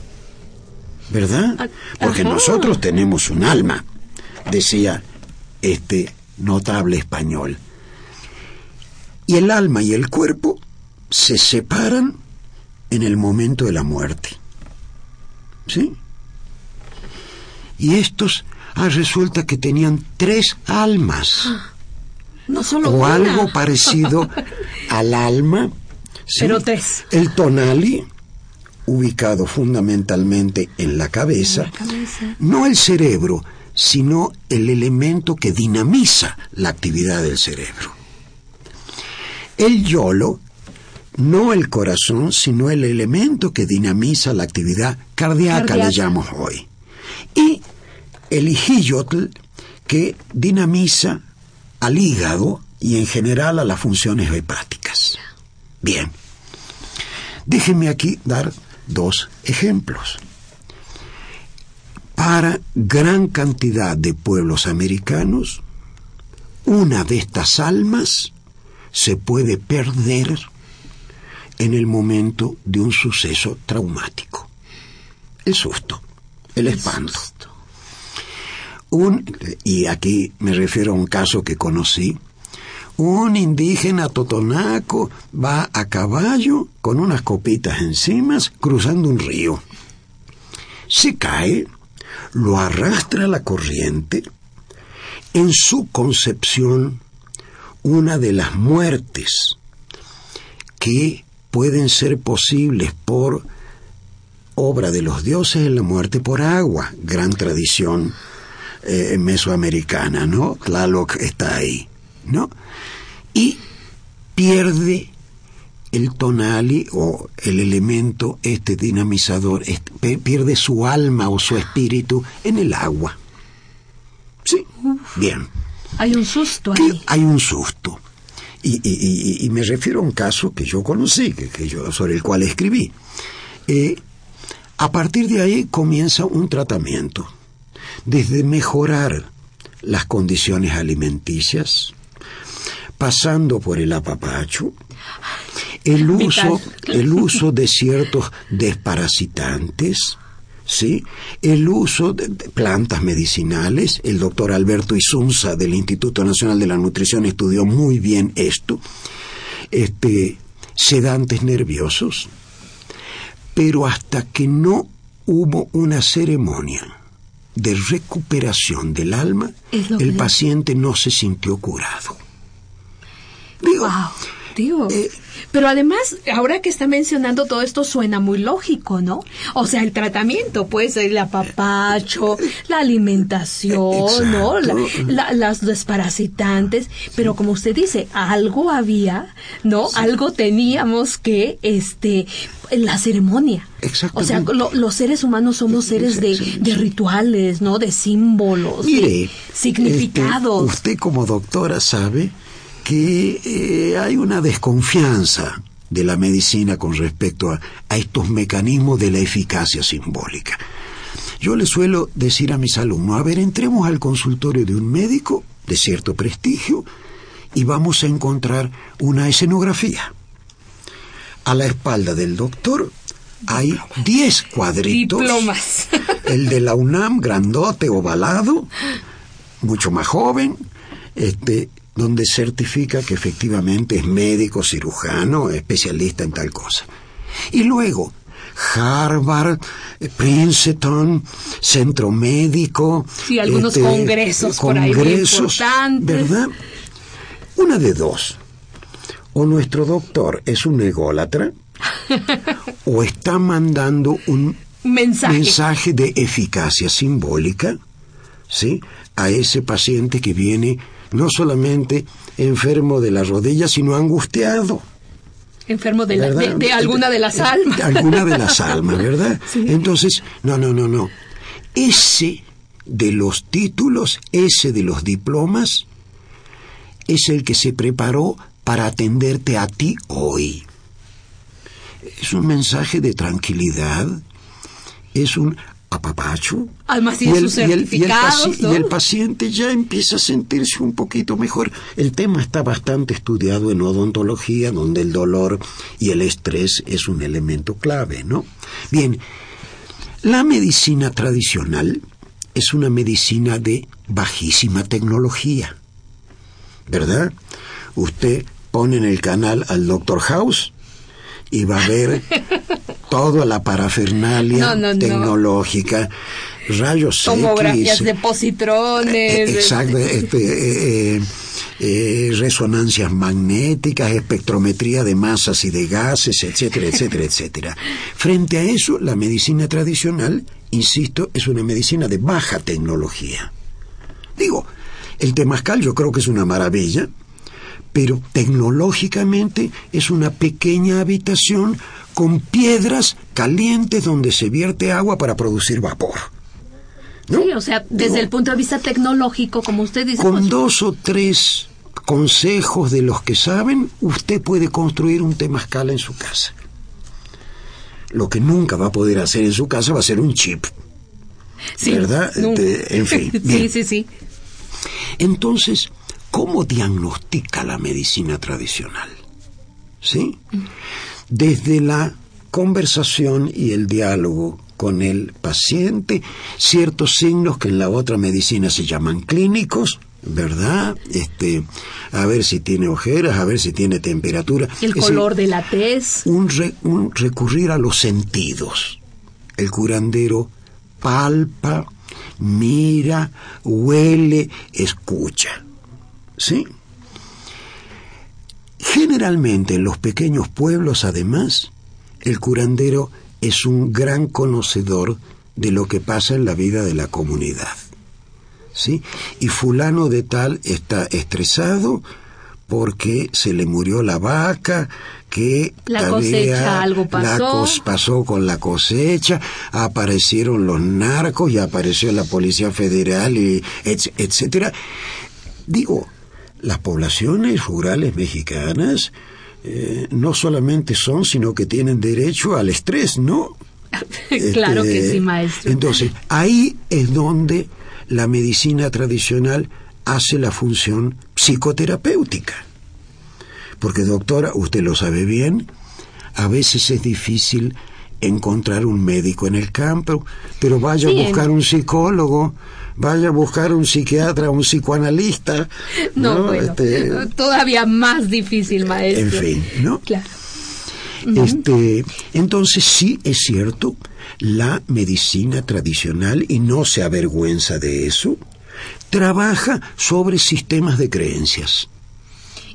¿Verdad? Ah, Porque nosotros tenemos un alma, decía este notable español. Y el alma y el cuerpo se separan en el momento de la muerte. ¿Sí? Y estos Ah, resulta que tenían tres almas. No solo o algo parecido al alma. Pero tres. El tonali, ubicado fundamentalmente en la cabeza, no el cerebro, sino el elemento que dinamiza la actividad del cerebro. El yolo, no el corazón, sino el elemento que dinamiza la actividad cardíaca, cardíaca. le llamo hoy. Y el ijiyotl que dinamiza al hígado y en general a las funciones hepáticas. Bien, déjenme aquí dar dos ejemplos. Para gran cantidad de pueblos americanos, una de estas almas se puede perder en el momento de un suceso traumático. El susto, el espanto un, y aquí me refiero a un caso que conocí, un indígena totonaco va a caballo con unas copitas encima cruzando un río. Se cae, lo arrastra la corriente. En su concepción, una de las muertes que pueden ser posibles por obra de los dioses es la muerte por agua, gran tradición eh, mesoamericana, ¿no? Tlaloc está ahí, ¿no? Y pierde el tonali o el elemento este dinamizador este, pierde su alma o su espíritu en el agua. Sí, bien. Hay un susto ahí. Hay un susto. Y, me refiero a un caso que yo conocí, que, yo, sobre el cual escribí. Eh, a partir de ahí comienza un tratamiento, desde mejorar las condiciones alimenticias, pasando por el apapacho, el uso, el uso de ciertos desparasitantes, ¿sí? el uso de plantas medicinales. El doctor Alberto Isunza del Instituto Nacional de la Nutrición estudió muy bien esto. Este, sedantes nerviosos. Pero hasta que no hubo una ceremonia de recuperación del alma, el paciente no se sintió curado. Digo, Digo, eh, pero además, ahora que está mencionando todo esto, suena muy lógico, ¿no? O sea, el tratamiento, pues, el apapacho, la alimentación, ¿no? las desparasitantes, pero como usted dice, algo había, ¿no? Algo teníamos que, este, la ceremonia. O sea, los seres humanos somos seres de, rituales, ¿no? De símbolos, de significados. Este, usted como doctora sabe que eh, hay una desconfianza de la medicina con respecto a, estos mecanismos de la eficacia simbólica. Yo le suelo decir a mis alumnos, a ver, entremos al consultorio de un médico de cierto prestigio y vamos a encontrar una escenografía. A la espalda del doctor hay 10 cuadritos. Diplomas. El de la UNAM, grandote, ovalado, mucho más joven, este, donde certifica que efectivamente es médico, cirujano, especialista en tal cosa. Y luego, Harvard, Princeton, Centro Médico. Sí, algunos este, congresos, por ahí ¿Verdad? Una de dos. O nuestro doctor es un ególatra, o está mandando un mensaje. mensaje de eficacia simbólica, ¿sí? A ese paciente que viene no solamente enfermo de la rodilla, sino angustiado. Enfermo de, alguna de las almas. De alguna de las almas, ¿verdad? Entonces, no, no, no, no. Ese de los títulos, ese de los diplomas, es el que se preparó para atenderte a ti hoy. Es un mensaje de tranquilidad, es un apapacho. Además y el, y, el, paciente ya empieza a sentirse un poquito mejor. El tema está bastante estudiado en odontología, donde el dolor y el estrés es un elemento clave, ¿no? Bien, la medicina tradicional es una medicina de bajísima tecnología, ¿verdad? Usted pone en el canal al Doctor House y va a ver toda la parafernalia tecnológica, rayos Tomografías de positrones. Eh, exacto, este, eh, eh, resonancias magnéticas, espectrometría de masas y de gases, etcétera, etcétera, etcétera. Frente a eso, la medicina tradicional, insisto, es una medicina de baja tecnología. Digo, el temazcal yo creo que es una maravilla, pero tecnológicamente es una pequeña habitación con piedras calientes donde se vierte agua para producir vapor. Sí, o sea, desde el punto de vista tecnológico, como usted dice. Con pues, dos o tres consejos de los que saben, usted puede construir un temazcal en su casa. Lo que nunca va a poder hacer en su casa va a ser un chip. ¿Verdad? en fin. sí, sí, sí. Entonces, ¿cómo diagnostica la medicina tradicional? ¿Sí? Desde la conversación y el diálogo con el paciente, ciertos signos que en la otra medicina se llaman clínicos, ¿verdad? Este, a ver si tiene ojeras, a ver si tiene temperatura. El color de la tez. Un, un recurrir a los sentidos. El curandero palpa, mira, huele, escucha. ¿Sí? Generalmente en los pequeños pueblos, además, el curandero es un gran conocedor de lo que pasa en la vida de la comunidad. ¿Sí? Y fulano de tal está estresado porque se le murió la vaca, que la cosecha algo pasó. pasó con la cosecha, aparecieron los narcos y apareció la Policía Federal y etcétera. Digo, las poblaciones rurales mexicanas eh, no solamente son, sino que tienen derecho al estrés, ¿no? claro que este, sí, maestro. Entonces, ahí es donde la medicina tradicional hace la función psicoterapéutica. Porque, doctora, usted lo sabe bien, a veces es difícil encontrar un médico en el campo, pero vaya a buscar un psicólogo, vaya a buscar un psiquiatra, un psicoanalista. No, Bueno, este, todavía más difícil, maestro. En fin, ¿no? Claro. Este, entonces sí es cierto, la medicina tradicional, y no se avergüenza de eso, trabaja sobre sistemas de creencias.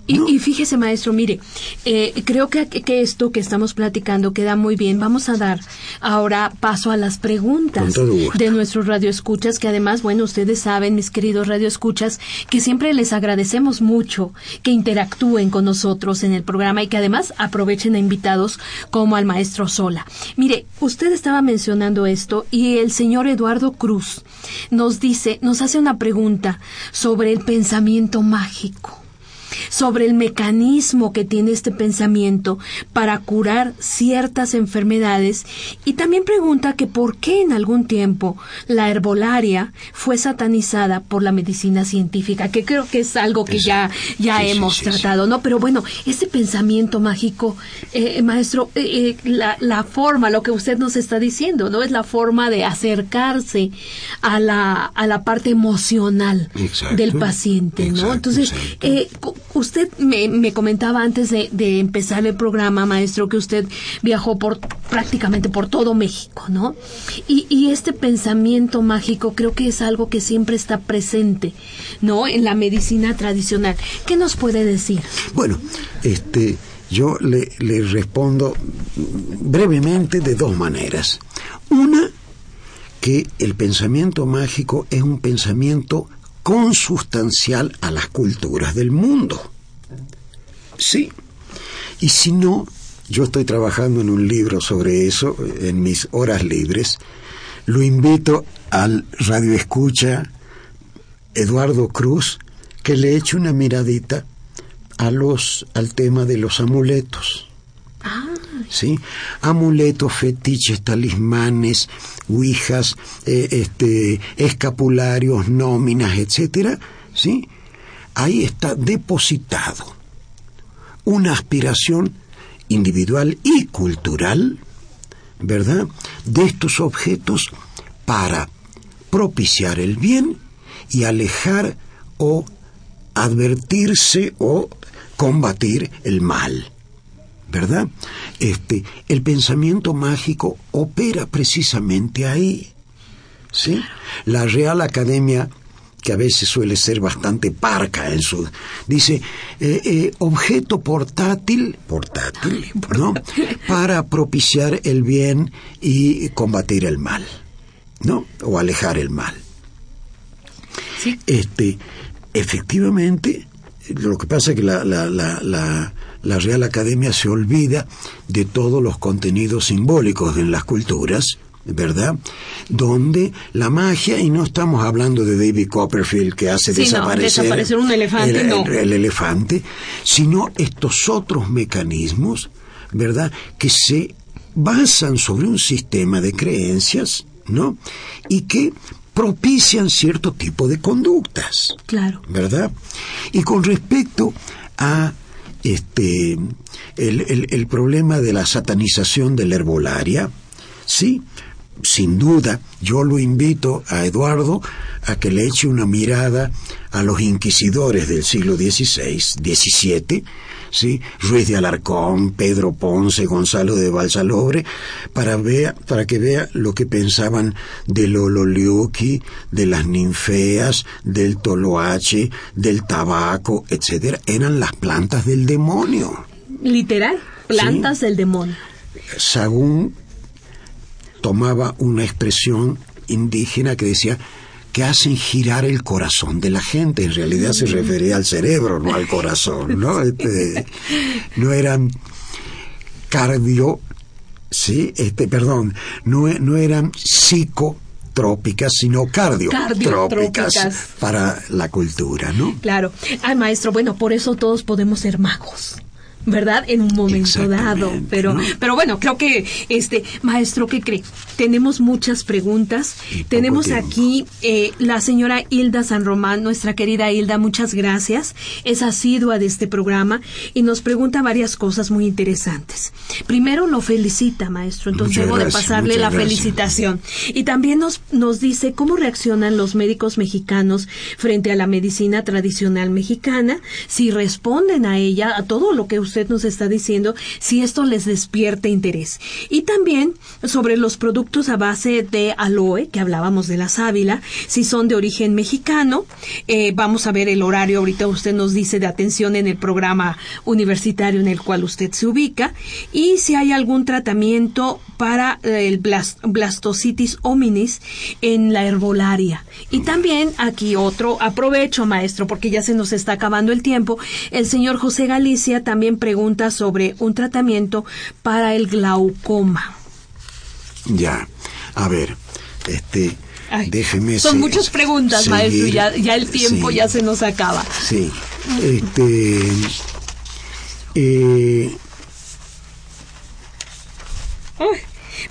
Y, fíjese, maestro, mire, eh, creo que, que, esto que estamos platicando queda muy bien. Vamos a dar ahora paso a las preguntas de nuestros radioescuchas, que además, bueno, ustedes saben, mis queridos radioescuchas, que siempre les agradecemos mucho que interactúen con nosotros en el programa y que además aprovechen a invitados como al maestro Sola. Mire, usted estaba mencionando esto y el señor Eduardo Cruz nos dice, nos hace una pregunta sobre el pensamiento mágico sobre el mecanismo que tiene este pensamiento para curar ciertas enfermedades y también pregunta que por qué en algún tiempo la herbolaria fue satanizada por la medicina científica, que creo que es algo que ya, ya hemos tratado, ¿no? Pero bueno, ese pensamiento mágico, eh, maestro, eh, eh, la, la, forma, lo que usted nos está diciendo, ¿no? Es la forma de acercarse a la, a la parte emocional del paciente, ¿no? Entonces, Usted me, comentaba antes de, empezar el programa, maestro, que usted viajó por prácticamente por todo México, ¿no? Y, este pensamiento mágico creo que es algo que siempre está presente, ¿no? En la medicina tradicional. ¿Qué nos puede decir? Bueno, este, yo le, le respondo brevemente de dos maneras. Una, que el pensamiento mágico es un pensamiento consustancial a las culturas del mundo. Sí. Y si no, yo estoy trabajando en un libro sobre eso en mis horas libres. Lo invito al radio escucha Eduardo Cruz que le eche una miradita a los al tema de los amuletos. Ah. ¿Sí? Amuletos, fetiches, talismanes, ouijas, eh, este, escapularios, nóminas, etcétera, ¿sí? Ahí está depositado una aspiración individual y cultural, ¿verdad?, de estos objetos para propiciar el bien y alejar o advertirse o combatir el mal. ¿Verdad? Este, el pensamiento mágico opera precisamente ahí. ¿Sí? La Real Academia que a veces suele ser bastante parca en su dice eh, eh, objeto portátil portátil no para propiciar el bien y combatir el mal no o alejar el mal ¿Sí? este efectivamente lo que pasa es que la, la, la la Real Academia se olvida de todos los contenidos simbólicos en las culturas, ¿verdad? Donde la magia, y no estamos hablando de David Copperfield que hace desaparecer, un elefante, el, elefante, sino estos otros mecanismos, ¿verdad? Que se basan sobre un sistema de creencias, ¿no? Y que propician cierto tipo de conductas. Claro. ¿Verdad? Y con respecto a este, el, problema de la satanización de la herbolaria, sí, sin duda, yo lo invito a Eduardo a que le eche una mirada a los inquisidores del siglo XVI, XVII, ¿sí? Ruiz de Alarcón, Pedro Ponce, Gonzalo de Balsalobre, para, vea, para que vea lo que pensaban del ololiuqui, de las ninfeas, del toloache, del tabaco, etcétera. Eran las plantas del demonio. Literal, plantas del demonio. Sagún tomaba una expresión indígena que decía que hacen girar el corazón de la gente. En realidad se refería al cerebro, no al corazón, ¿no? Este, no eran cardio, sí, este, perdón, no, no eran psicotrópicas, sino cardiotrópicas para la cultura, ¿no? Claro. Ay, maestro, bueno, por eso todos podemos ser magos. ¿Verdad? En un momento dado. Pero, pero bueno, creo que, este, maestro, ¿qué cree? Tenemos muchas preguntas. Tenemos aquí eh, la señora Hilda San Román, nuestra querida Hilda, muchas gracias. Es asidua de este programa y nos pregunta varias cosas muy interesantes. Primero lo felicita, maestro, entonces debo de pasarle la felicitación. Y también nos, nos dice cómo reaccionan los médicos mexicanos frente a la medicina tradicional mexicana, si responden a ella, a todo lo que usted usted nos está diciendo si esto les despierte interés. Y también sobre los productos a base de aloe, que hablábamos de la sábila, si son de origen mexicano. Eh, vamos a ver el horario, ahorita usted nos dice de atención en el programa universitario en el cual usted se ubica. Y si hay algún tratamiento para el blastocitis hominis en la herbolaria. Y también aquí otro, aprovecho maestro, porque ya se nos está acabando el tiempo, el señor José Galicia también pregunta sobre un tratamiento para el glaucoma. Ya, a ver, este, déjeme. Son muchas preguntas, maestro, ya, ya el tiempo ya se nos acaba. Sí, este. Eh,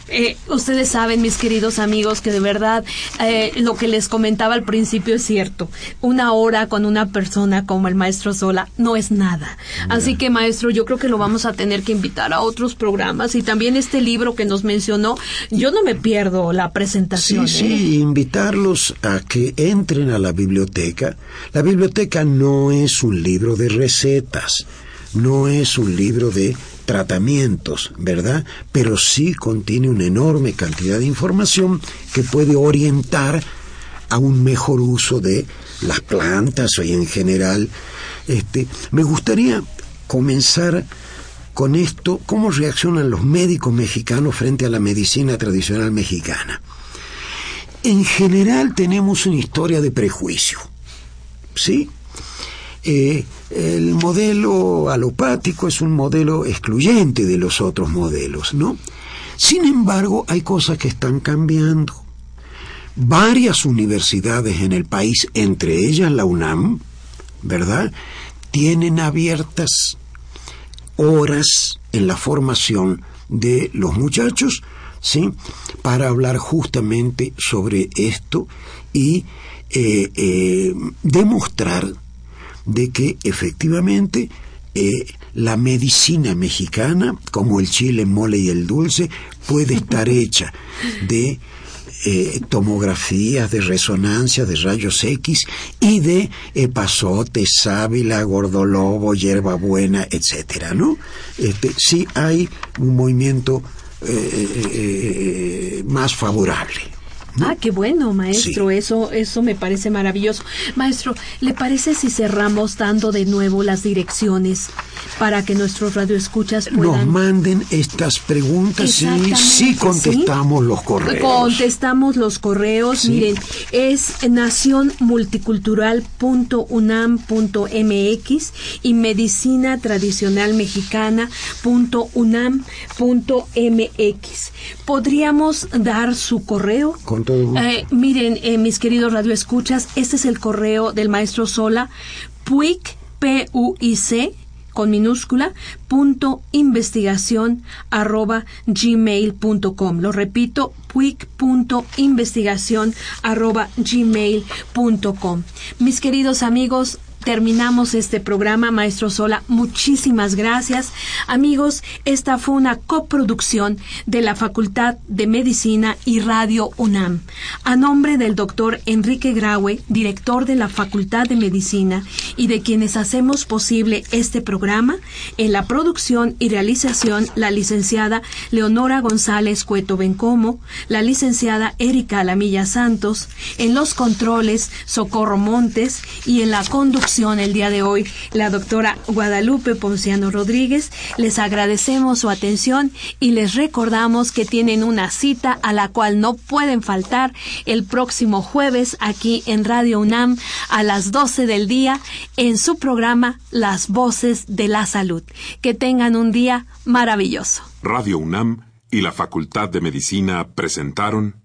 eh, ustedes saben, mis queridos amigos, que de verdad eh, lo que les comentaba al principio es cierto. Una hora con una persona como el maestro Sola no es nada. Así que, maestro, yo creo que lo vamos a tener que invitar a otros programas y también este libro que nos mencionó. Yo no me pierdo la presentación. Sí, sí, ¿eh? invitarlos a que entren a la biblioteca. La biblioteca no es un libro de recetas, no es un libro de tratamientos, ¿verdad? Pero sí contiene una enorme cantidad de información que puede orientar a un mejor uso de las plantas y en general. Este, me gustaría comenzar con esto, cómo reaccionan los médicos mexicanos frente a la medicina tradicional mexicana. En general tenemos una historia de prejuicio, ¿sí? Eh, el modelo alopático es un modelo excluyente de los otros modelos, ¿no? Sin embargo, hay cosas que están cambiando. Varias universidades en el país, entre ellas la UNAM, ¿verdad? Tienen abiertas horas en la formación de los muchachos, ¿sí? Para hablar justamente sobre esto y eh, eh, demostrar de que efectivamente eh, la medicina mexicana, como el chile, mole y el dulce, puede estar hecha de eh, tomografías, de resonancia, de rayos X y de epazote, sábila, gordolobo, hierbabuena, etcétera, ¿no? Este, sí hay un movimiento eh, más favorable. Ah, qué bueno, maestro. Eso, eso me parece maravilloso. Maestro, ¿le parece si cerramos dando de nuevo las direcciones para que nuestros radioescuchas puedan... Nos manden estas preguntas y sí contestamos los correos. Contestamos los correos. Miren, es nacionmulticultural.unam.mx y medicina tradicional mexicana.unam.mx. ¿Podríamos dar su correo? Con eh, miren, eh, mis queridos radioescuchas, este es el correo del maestro Sola, puic, P-U-I-C, con minúscula, punto investigación arroba gmail.com. Lo repito, puic punto investigación arroba gmail.com. Mis queridos amigos, terminamos este programa, Maestro Sola. Muchísimas gracias. Amigos, esta fue una coproducción de la Facultad de Medicina y Radio UNAM. A nombre del doctor Enrique Graue, director de la Facultad de Medicina, y de quienes hacemos posible este programa, en la producción y realización, la licenciada Leonora González Cueto Bencomo, la licenciada Erika Alamilla Santos, en los controles, Socorro Montes, y en la conducción, el día de hoy la doctora Guadalupe Ponciano Rodríguez. Les agradecemos su atención y les recordamos que tienen una cita a la cual no pueden faltar el próximo jueves aquí en Radio UNAM a las 12 del día en su programa Las Voces de la Salud. Que tengan un día maravilloso. Radio UNAM y la Facultad de Medicina presentaron